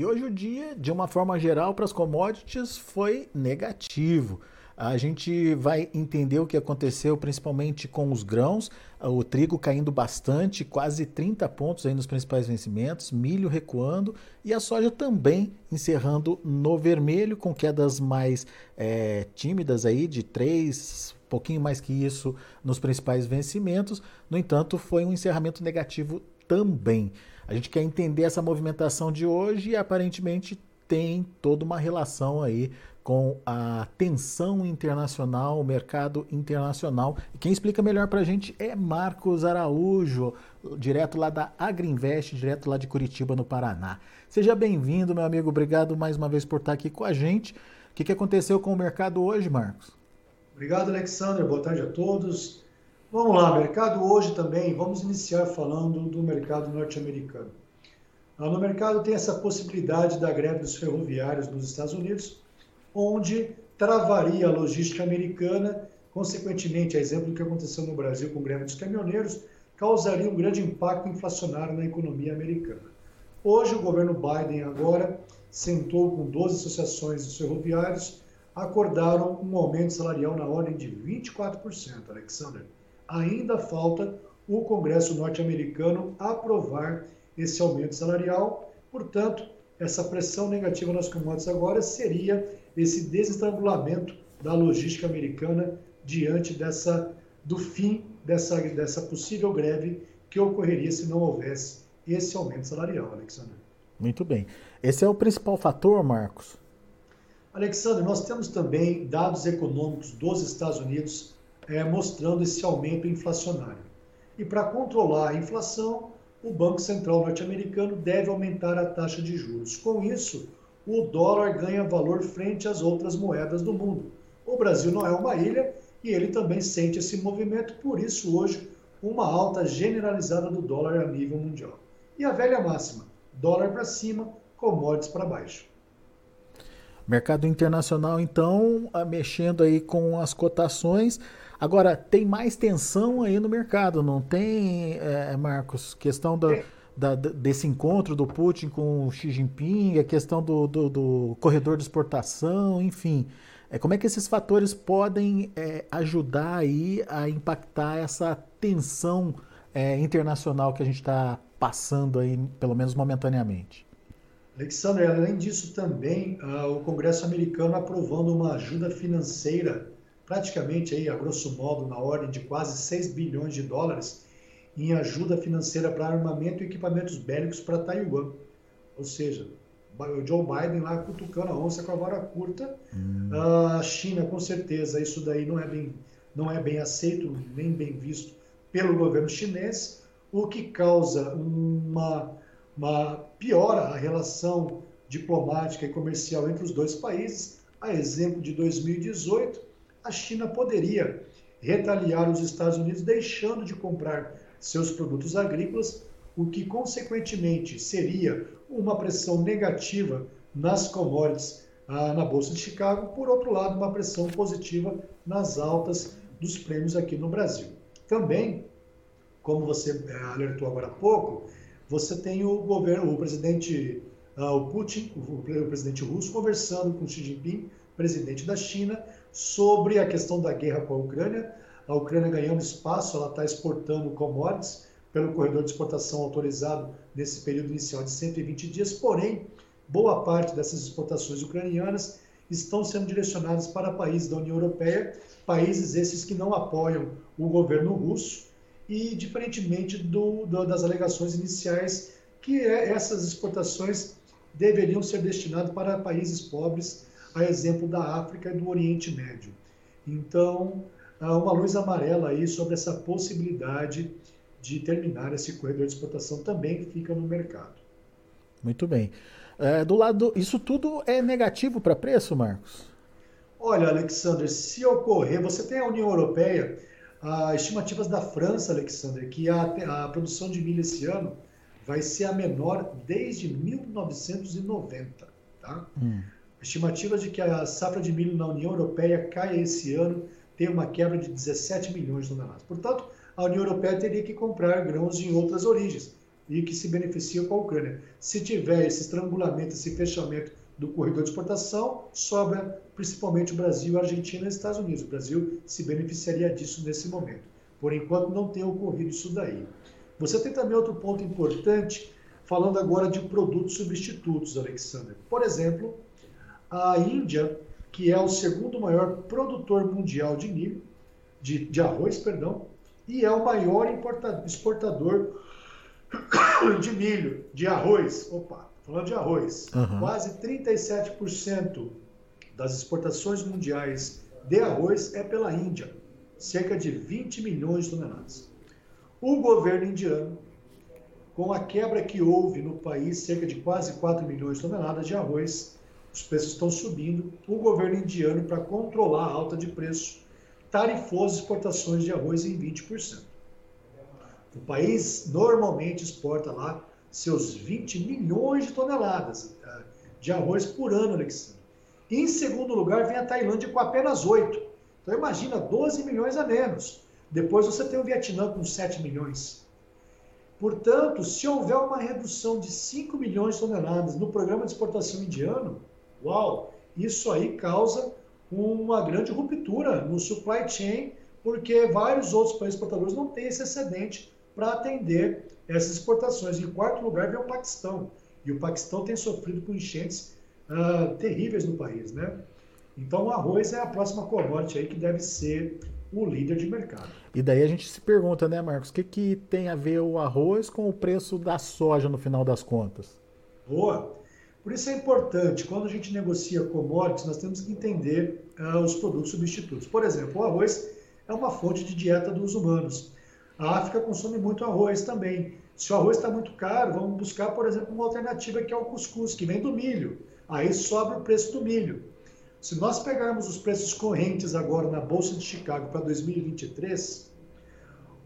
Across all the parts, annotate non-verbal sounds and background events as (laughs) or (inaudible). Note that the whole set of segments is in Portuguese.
E hoje o dia, de uma forma geral, para as commodities foi negativo. A gente vai entender o que aconteceu principalmente com os grãos, o trigo caindo bastante, quase 30 pontos aí nos principais vencimentos, milho recuando e a soja também encerrando no vermelho, com quedas mais é, tímidas aí de 3, pouquinho mais que isso nos principais vencimentos. No entanto, foi um encerramento negativo também. A gente quer entender essa movimentação de hoje e aparentemente tem toda uma relação aí com a tensão internacional, o mercado internacional. E quem explica melhor para a gente é Marcos Araújo, direto lá da Agriinvest, direto lá de Curitiba, no Paraná. Seja bem-vindo, meu amigo. Obrigado mais uma vez por estar aqui com a gente. O que, aconteceu com o mercado hoje, Marcos? Obrigado, Alexandre. Boa tarde a todos. Vamos lá, mercado hoje também. Vamos iniciar falando do mercado norte-americano. Ah, no mercado tem essa possibilidade da greve dos ferroviários nos Estados Unidos, onde travaria a logística americana, consequentemente, a exemplo do que aconteceu no Brasil com greve dos caminhoneiros, causaria um grande impacto inflacionário na economia americana. Hoje, o governo Biden agora sentou com 12 associações dos ferroviários, acordaram um aumento salarial na ordem de 24%, Alexander. Ainda falta o Congresso norte-americano aprovar esse aumento salarial, portanto, essa pressão negativa nas commodities agora seria esse desestrangulamento da logística americana diante dessa, do fim dessa, dessa possível greve que ocorreria se não houvesse esse aumento salarial, Alexandre. Muito bem. Esse é o principal fator, Marcos? Alexandre, nós temos também dados econômicos dos Estados Unidos é, mostrando esse aumento inflacionário. E para controlar a inflação, o Banco Central norte-americano deve aumentar a taxa de juros. Com isso, o dólar ganha valor frente às outras moedas do mundo. O Brasil não é uma ilha e ele também sente esse movimento, por isso hoje uma alta generalizada do dólar a nível mundial. E a velha máxima, dólar para cima, commodities para baixo. Mercado internacional, então, mexendo aí com as cotações. Agora, tem mais tensão aí no mercado, não tem, é, Marcos? Questão da, da, desse encontro do Putin com o Xi Jinping, a questão do, do, do corredor de exportação, enfim. É, como é que esses fatores podem é, ajudar aí a impactar essa tensão é, internacional que a gente está passando aí, pelo menos momentaneamente? Alexandre, além disso também, uh, o Congresso americano aprovando uma ajuda financeira, praticamente aí, a grosso modo, na ordem de quase 6 bilhões de dólares, em ajuda financeira para armamento e equipamentos bélicos para Taiwan. Ou seja, o Joe Biden lá cutucando a onça com a vara curta. Hum. A China, com certeza, isso daí não é bem, não é bem aceito, nem bem visto pelo governo chinês, o que causa uma, uma piora a relação diplomática e comercial entre os dois países. A exemplo de 2018, a China poderia retaliar os Estados Unidos deixando de comprar seus produtos agrícolas, o que consequentemente seria uma pressão negativa nas commodities ah, na Bolsa de Chicago, por outro lado, uma pressão positiva nas altas dos prêmios aqui no Brasil. Também, como você eh, alertou agora há pouco, você tem o governo, o presidente ah, o Putin, o presidente russo, conversando com Xi Jinping, presidente da China, sobre a questão da guerra com a Ucrânia, a Ucrânia ganhando espaço, ela está exportando commodities pelo corredor de exportação autorizado nesse período inicial de 120 dias, porém, boa parte dessas exportações ucranianas estão sendo direcionadas para países da União Europeia, países esses que não apoiam o governo russo, e diferentemente do, do, das alegações iniciais, que é, essas exportações deveriam ser destinadas para países pobres, a exemplo da África e do Oriente Médio. Então, uma luz amarela aí sobre essa possibilidade de terminar esse corredor de exportação também fica no mercado. Muito bem. É, do lado, isso tudo é negativo para preço, Marcos? Olha, Alexander, se ocorrer, você tem a União Europeia, as estimativas da França, Alexander, que a, a produção de milho esse ano vai ser a menor desde 1990, tá? Hum. Estimativas de que a safra de milho na União Europeia caia esse ano tem uma quebra de 17 milhões de toneladas. Portanto, a União Europeia teria que comprar grãos em outras origens, e que se beneficia com a Ucrânia. Se tiver esse estrangulamento, esse fechamento do corredor de exportação, sobra principalmente o Brasil, a Argentina e os Estados Unidos. O Brasil se beneficiaria disso nesse momento. Por enquanto, não tem ocorrido isso daí. Você tem também outro ponto importante, falando agora de produtos substitutos, Alexander. Por exemplo, a Índia, que é o segundo maior produtor mundial de milho, de, de arroz, perdão, e é o maior exportador (coughs) de milho, de arroz. Opa, falando de arroz. Uhum. Quase 37% das exportações mundiais de arroz é pela Índia, cerca de 20 milhões de toneladas. O governo indiano, com a quebra que houve no país, cerca de quase 4 milhões de toneladas de arroz, os preços estão subindo. O governo indiano, para controlar a alta de preço, tarifou as exportações de arroz em 20%. O país normalmente exporta lá seus 20 milhões de toneladas eh, de arroz por ano, Alexandre. Em segundo lugar vem a Tailândia com apenas 8. Então imagina 12 milhões a menos. Depois você tem o Vietnã com 7 milhões. Portanto, se houver uma redução de 5 milhões de toneladas no programa de exportação indiano, uau, isso aí causa uma grande ruptura no supply chain, porque vários outros países exportadores não têm esse excedente para atender essas exportações. Em quarto lugar vem o Paquistão. E o Paquistão tem sofrido com enchentes uh, terríveis no país, né? Então o arroz é a próxima commodity aí que deve ser o líder de mercado. E daí a gente se pergunta, né, Marcos, o que, que tem a ver o arroz com o preço da soja no final das contas? Boa. Por isso é importante, quando a gente negocia commodities, nós temos que entender uh, os produtos substitutos. Por exemplo, o arroz é uma fonte de dieta dos humanos. A África consome muito arroz também. Se o arroz está muito caro, vamos buscar, por exemplo, uma alternativa que é o cuscuz, que vem do milho. Aí sobra o preço do milho. Se nós pegarmos os preços correntes agora na Bolsa de Chicago para 2023,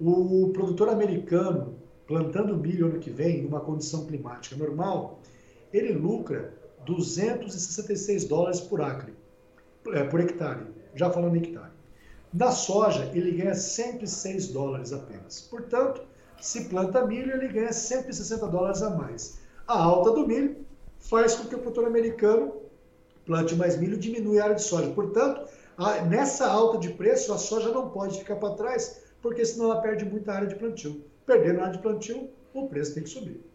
o produtor americano plantando milho ano que vem, numa condição climática normal, ele lucra 266 dólares por acre, é, por hectare, já falando em hectare. Na soja, ele ganha 106 dólares apenas. Portanto, se planta milho, ele ganha 160 dólares a mais. A alta do milho faz com que o produtor americano plante mais milho e diminui a área de soja. Portanto, nessa alta de preço, a soja não pode ficar para trás, porque senão ela perde muita área de plantio. Perdendo a área de plantio, o preço tem que subir.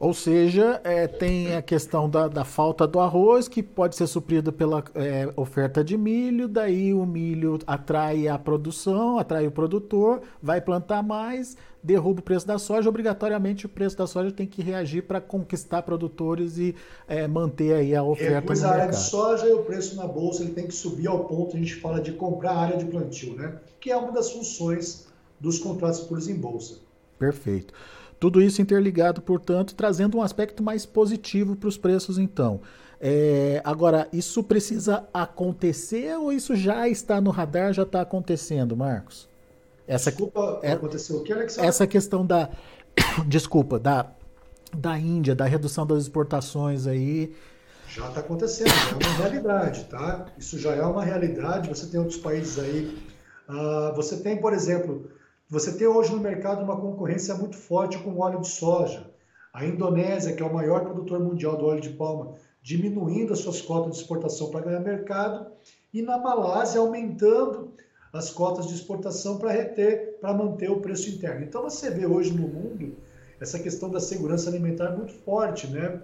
Ou seja, é, tem a questão da, da, falta do arroz, que pode ser suprida pela é, oferta de milho, daí o milho atrai a produção, atrai o produtor, vai plantar mais, derruba o preço da soja, obrigatoriamente o preço da soja tem que reagir para conquistar produtores e é, manter aí a oferta no a área de soja e o preço na bolsa ele tem que subir ao ponto, a gente fala de comprar a área de plantio, né? que é uma das funções dos contratos futuros em bolsa. Perfeito. Tudo isso interligado, portanto, trazendo um aspecto mais positivo para os preços, então. É, agora, isso precisa acontecer ou isso já está no radar, já está acontecendo, Marcos? Essa, Desculpa, é, aconteceu o que, Alexandre? Essa questão da. (coughs) Desculpa, da, da Índia, da redução das exportações aí. Já está acontecendo, já é uma realidade, tá? Isso já é uma realidade. Você tem outros países aí. Uh, você tem, por exemplo, você tem hoje no mercado uma concorrência muito forte com o óleo de soja. A Indonésia, que é o maior produtor mundial do óleo de palma, diminuindo as suas cotas de exportação para ganhar mercado, e na Malásia aumentando as cotas de exportação para reter, para manter o preço interno. Então você vê hoje no mundo essa questão da segurança alimentar muito forte, né?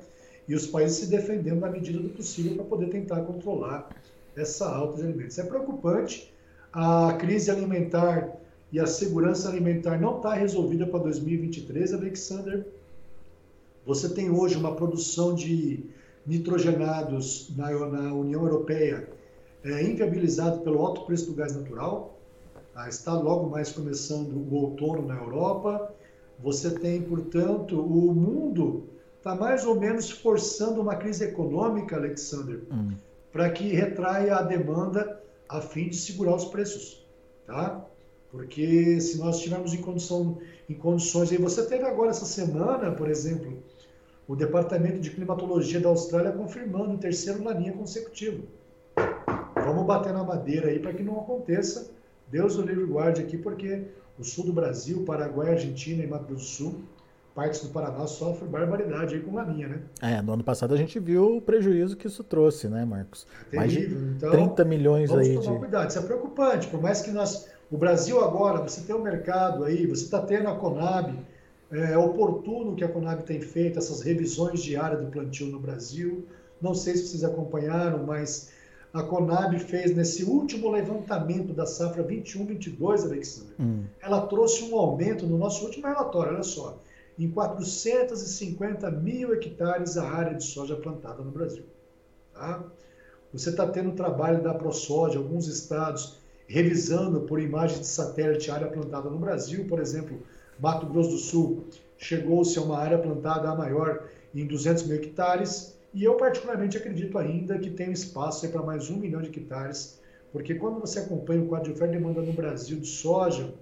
E os países se defendendo na medida do possível para poder tentar controlar essa alta de alimentos. É preocupante a crise alimentar e a segurança alimentar não está resolvida para 2023, Alexander. Você tem hoje uma produção de nitrogenados na, na União Europeia é, inviabilizado pelo alto preço do gás natural. Tá? Está logo mais começando o outono na Europa. Você tem, portanto, o mundo está mais ou menos forçando uma crise econômica, Alexander, hum. para que retraia a demanda a fim de segurar os preços. Tá? Porque se nós estivermos em, condição, em condições. E você teve agora essa semana, por exemplo, o Departamento de Climatologia da Austrália confirmando o terceiro laninha consecutivo. Vamos bater na madeira aí para que não aconteça. Deus o livre guarde aqui, porque o sul do Brasil, Paraguai, Argentina e Mato Grosso do Sul partes do Paraná sofrem barbaridade aí com a minha, né? É, no ano passado a gente viu o prejuízo que isso trouxe, né, Marcos? É terrível. Mais de então, 30 milhões vamos aí tomar de... cuidado, isso é preocupante, por mais que nós... O Brasil agora, você tem o um mercado aí, você está tendo a Conab, é, é oportuno que a Conab tem feito essas revisões diárias do plantio no Brasil. Não sei se vocês acompanharam, mas a Conab fez nesse último levantamento da safra 21-22, Alexandre, hum. ela trouxe um aumento no nosso último relatório, olha só, em 450 mil hectares a área de soja plantada no Brasil. Tá? Você está tendo um trabalho da ProSoja, alguns estados revisando por imagens de satélite a área plantada no Brasil, por exemplo, Mato Grosso do Sul chegou-se a uma área plantada maior em 200 mil hectares, e eu particularmente acredito ainda que tem espaço para mais um milhão de hectares, porque quando você acompanha o quadro de oferta e demanda no Brasil de soja,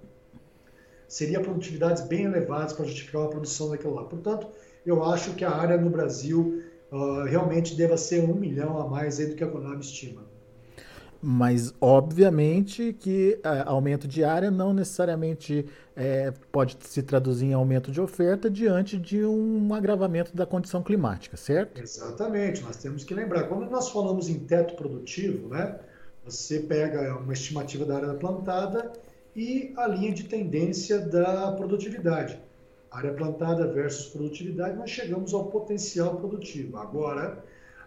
seria produtividades bem elevadas para justificar a produção daquilo lá. Portanto, eu acho que a área no Brasil uh, realmente deva ser um milhão a mais do que a Conab estima. Mas, obviamente, que é, aumento de área não necessariamente é, pode se traduzir em aumento de oferta diante de um agravamento da condição climática, certo? Exatamente. Nós temos que lembrar, quando nós falamos em teto produtivo, né, você pega uma estimativa da área plantada e a linha de tendência da produtividade. Área plantada versus produtividade, nós chegamos ao potencial produtivo. Agora,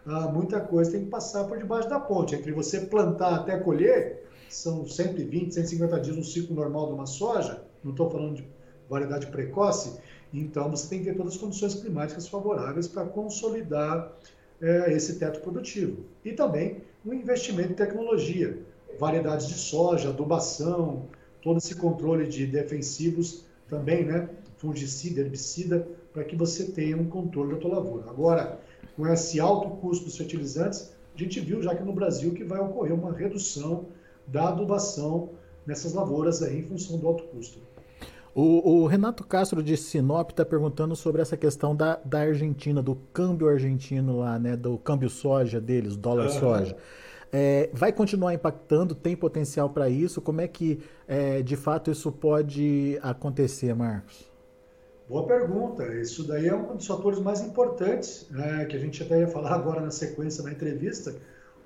ah, muita coisa tem que passar por debaixo da ponte. Entre você plantar até colher, são 120, 150 dias no ciclo normal de uma soja, não estou falando de variedade precoce, então você tem que ter todas as condições climáticas favoráveis para consolidar é, esse teto produtivo. E também um investimento em tecnologia, variedades de soja, adubação, todo esse controle de defensivos também, né? Fungicida, herbicida, para que você tenha um controle da tua lavoura. Agora, com esse alto custo dos fertilizantes, a gente viu já que no Brasil que vai ocorrer uma redução da adubação nessas lavouras aí em função do alto custo. O, o Renato Castro de Sinop está perguntando sobre essa questão da, da Argentina, do câmbio argentino lá, né, do câmbio soja deles, dólar uhum. soja. É, vai continuar impactando? Tem potencial para isso? Como é que, é, de fato, isso pode acontecer, Marcos? Boa pergunta. Isso daí é um dos fatores mais importantes, né, que a gente até ia falar agora na sequência da entrevista.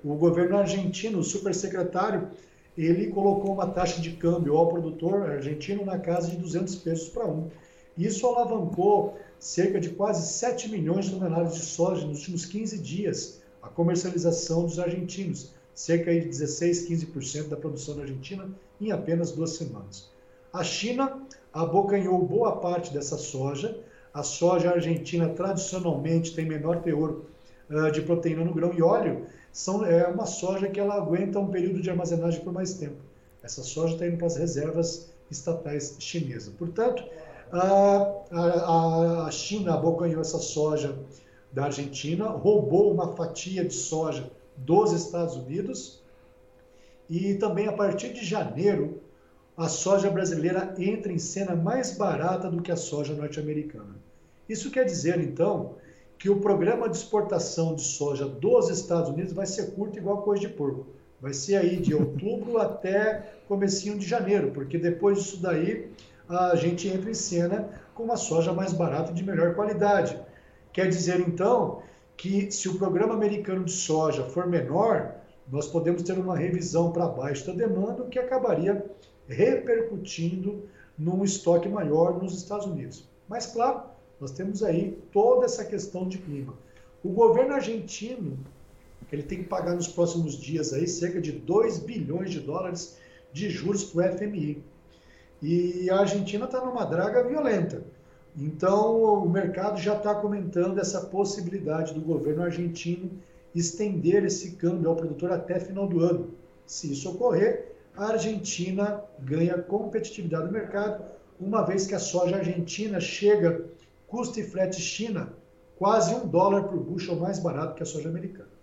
O governo argentino, o supersecretário, ele colocou uma taxa de câmbio ao produtor argentino na casa de 200 pesos para um. Isso alavancou cerca de quase 7 milhões de toneladas de soja nos últimos 15 dias, a comercialização dos argentinos, cerca de 16, 15% da produção da Argentina em apenas duas semanas. A China abocanhou boa parte dessa soja. A soja argentina tradicionalmente tem menor teor uh, de proteína no grão e óleo. São, é uma soja que ela aguenta um período de armazenagem por mais tempo. Essa soja está indo para as reservas estatais chinesas. Portanto, a, a, a China abocanhou essa soja da Argentina, roubou uma fatia de soja dos Estados Unidos e também a partir de janeiro a soja brasileira entra em cena mais barata do que a soja norte-americana. Isso quer dizer, então, que o programa de exportação de soja dos Estados Unidos vai ser curto igual coisa de porco. Vai ser aí de outubro (laughs) até comecinho de janeiro, porque depois disso daí a gente entra em cena com uma soja mais barata e de melhor qualidade. Quer dizer, então, que se o programa americano de soja for menor, nós podemos ter uma revisão para baixo da demanda, o que acabaria repercutindo num estoque maior nos Estados Unidos. Mas, claro, nós temos aí toda essa questão de clima. O governo argentino, ele tem que pagar nos próximos dias aí cerca de 2 bilhões de dólares de juros para o FMI. E a Argentina está numa draga violenta. Então, o mercado já está comentando essa possibilidade do governo argentino estender esse câmbio ao produtor até final do ano. Se isso ocorrer, a Argentina ganha competitividade no mercado, uma vez que a soja argentina chega, custo e frete China, quase um dólar por bushel mais barato que a soja americana.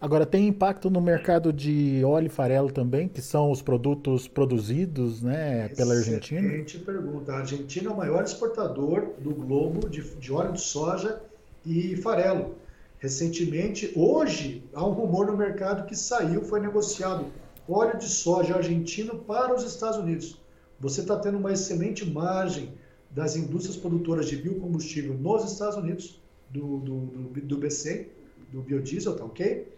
Agora, tem impacto no mercado de óleo e farelo também, que são os produtos produzidos né, pela Argentina? Excelente pergunta. A Argentina é o maior exportador do globo de, de óleo de soja e farelo. Recentemente, hoje, há um rumor no mercado que saiu, foi negociado óleo de soja argentino para os Estados Unidos. Você está tendo uma excelente margem das indústrias produtoras de biocombustível nos Estados Unidos, do, do, do, do BC, do biodiesel, tá ok?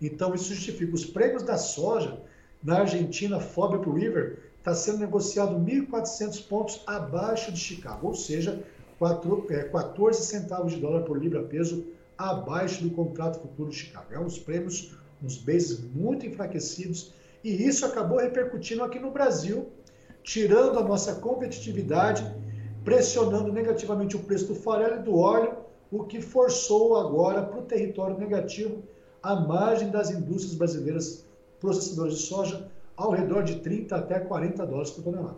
Então, isso justifica os prêmios da soja na Argentina, FOB Up River, está sendo negociado 1.400 pontos abaixo de Chicago, ou seja, 4, é, 14 centavos de dólar por libra-peso abaixo do contrato futuro de Chicago. É uns prêmios, uns bases muito enfraquecidos, e isso acabou repercutindo aqui no Brasil, tirando a nossa competitividade, pressionando negativamente o preço do farelo e do óleo, o que forçou agora para o território negativo a margem das indústrias brasileiras processadoras de soja ao redor de 30 até 40 dólares por tonelada.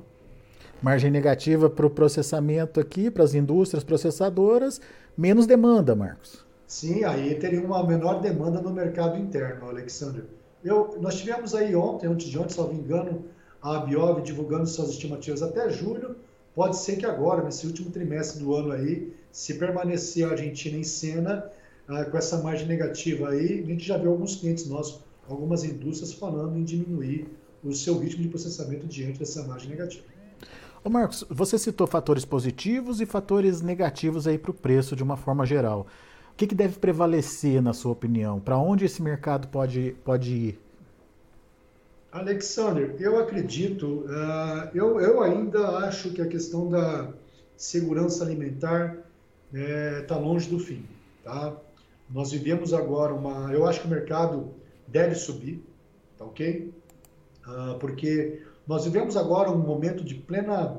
Margem negativa para o processamento aqui, para as indústrias processadoras, menos demanda, Marcos. Sim, aí teria uma menor demanda no mercado interno, Alexandre. Eu, nós tivemos aí ontem, antes de ontem, salvo engano, a Biov divulgando suas estimativas até julho. Pode ser que agora, nesse último trimestre do ano aí, se permanecer a Argentina em cena, ah, com essa margem negativa aí, a gente já viu alguns clientes nossos, algumas indústrias falando em diminuir o seu ritmo de processamento diante dessa margem negativa. Ô Marcos, você citou fatores positivos e fatores negativos aí para o preço de uma forma geral. O que, que deve prevalecer, na sua opinião? Para onde esse mercado pode, pode ir? Alexander, eu acredito, uh, eu, eu ainda acho que a questão da segurança alimentar está é, tá longe do fim. Tá? Nós vivemos agora uma. Eu acho que o mercado deve subir, tá ok? Uh, porque nós vivemos agora um momento de plena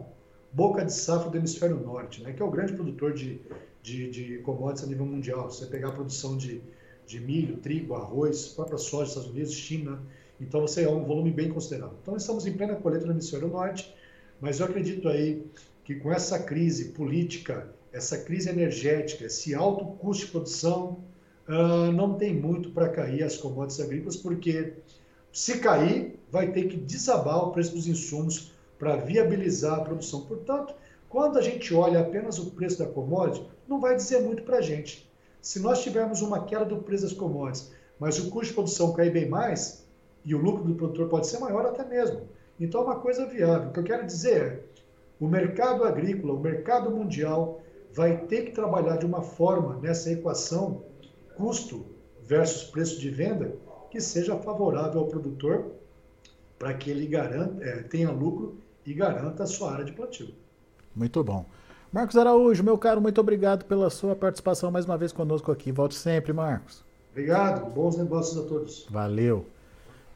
boca de safra do hemisfério norte, né, que é o grande produtor de, de, de commodities a nível mundial. Você pegar a produção de, de milho, trigo, arroz, própria soja, Estados Unidos, China, então você é um volume bem considerável. Então estamos em plena colheita no hemisfério norte, mas eu acredito aí que com essa crise política, essa crise energética, esse alto custo de produção, uh, não tem muito para cair as commodities agrícolas, porque se cair, vai ter que desabar o preço dos insumos para viabilizar a produção. Portanto, quando a gente olha apenas o preço da commodity, não vai dizer muito para a gente. Se nós tivermos uma queda do preço das commodities, mas o custo de produção cair bem mais, e o lucro do produtor pode ser maior até mesmo. Então é uma coisa viável. O que eu quero dizer é, o mercado agrícola, o mercado mundial, vai ter que trabalhar de uma forma nessa equação custo versus preço de venda que seja favorável ao produtor para que ele garanta, é, tenha lucro e garanta a sua área de plantio. Muito bom. Marcos Araújo, meu caro, muito obrigado pela sua participação mais uma vez conosco aqui. Volte sempre, Marcos. Obrigado, bons negócios a todos. Valeu.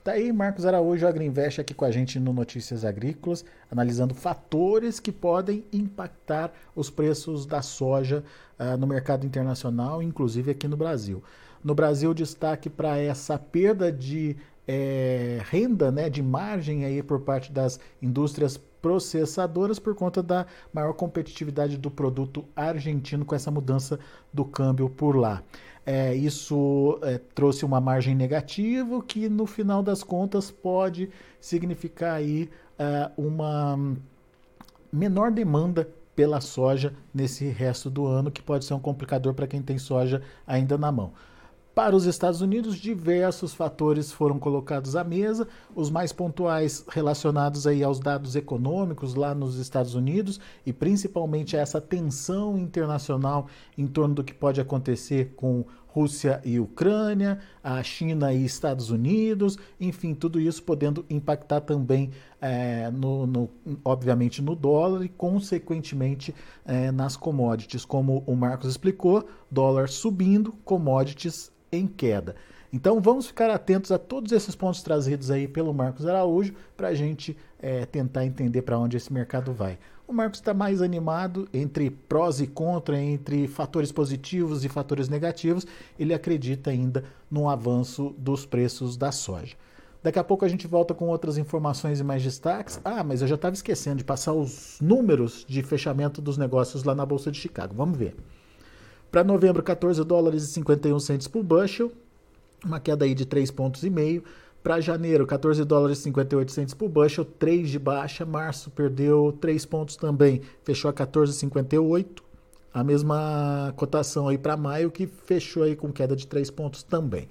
Tá aí Marcos Araújo, Agriinvest, aqui com a gente no Notícias Agrícolas, analisando fatores que podem impactar os preços da soja uh, no mercado internacional, inclusive aqui no Brasil. No Brasil, destaque para essa perda de é, renda, né, de margem aí por parte das indústrias processadoras por conta da maior competitividade do produto argentino com essa mudança do câmbio por lá. É, isso é, trouxe uma margem negativa que no final das contas pode significar aí é, uma menor demanda pela soja nesse resto do ano, que pode ser um complicador para quem tem soja ainda na mão. Para os Estados Unidos, diversos fatores foram colocados à mesa, os mais pontuais relacionados aí aos dados econômicos lá nos Estados Unidos e principalmente a essa tensão internacional em torno do que pode acontecer com Rússia e Ucrânia, a China e Estados Unidos, enfim, tudo isso podendo impactar também, é, no, no, obviamente, no dólar e, consequentemente, é, nas commodities. Como o Marcos explicou, dólar subindo, commodities em queda. Então vamos ficar atentos a todos esses pontos trazidos aí pelo Marcos Araújo para a gente é, tentar entender para onde esse mercado vai. O Marcos está mais animado entre prós e contra, entre fatores positivos e fatores negativos. Ele acredita ainda no avanço dos preços da soja. Daqui a pouco a gente volta com outras informações e mais destaques. Ah, mas eu já estava esquecendo de passar os números de fechamento dos negócios lá na Bolsa de Chicago. Vamos ver. Para novembro, 14 dólares e 51 centos por bushel, uma queda aí de 3 pontos e meio. Para janeiro, 14 dólares e 58 centos por bushel, 3 de baixa. Março perdeu 3 pontos também, fechou a 14,58. A mesma cotação aí para maio, que fechou aí com queda de 3 pontos também.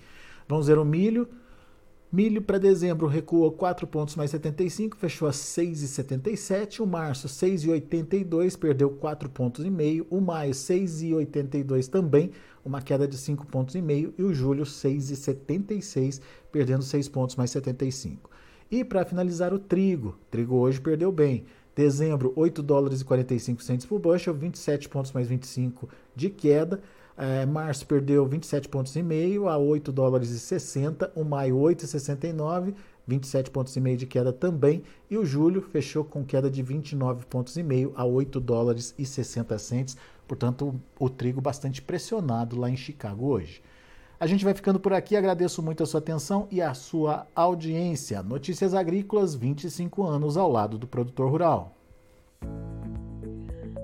Vamos ver o milho. Milho para dezembro recuou 4 pontos mais 75, fechou a 6,77. O março 6,82, perdeu 4 pontos e meio. O maio 6,82 também, uma queda de 5 pontos e meio. E o julho 6,76, perdendo 6 pontos mais 75. E para finalizar o trigo, trigo hoje perdeu bem. Dezembro 8 dólares e 45 centos por bushel, 27 pontos mais 25 de queda. É, março perdeu 27 pontos e meio a 8 dólares e 60, o maio 8,69, 27 pontos e meio de queda também, e o julho fechou com queda de 29 pontos e meio a 8 dólares e 60 centes, portanto o, o trigo bastante pressionado lá em Chicago hoje. A gente vai ficando por aqui, agradeço muito a sua atenção e a sua audiência. Notícias Agrícolas, 25 anos ao lado do produtor rural.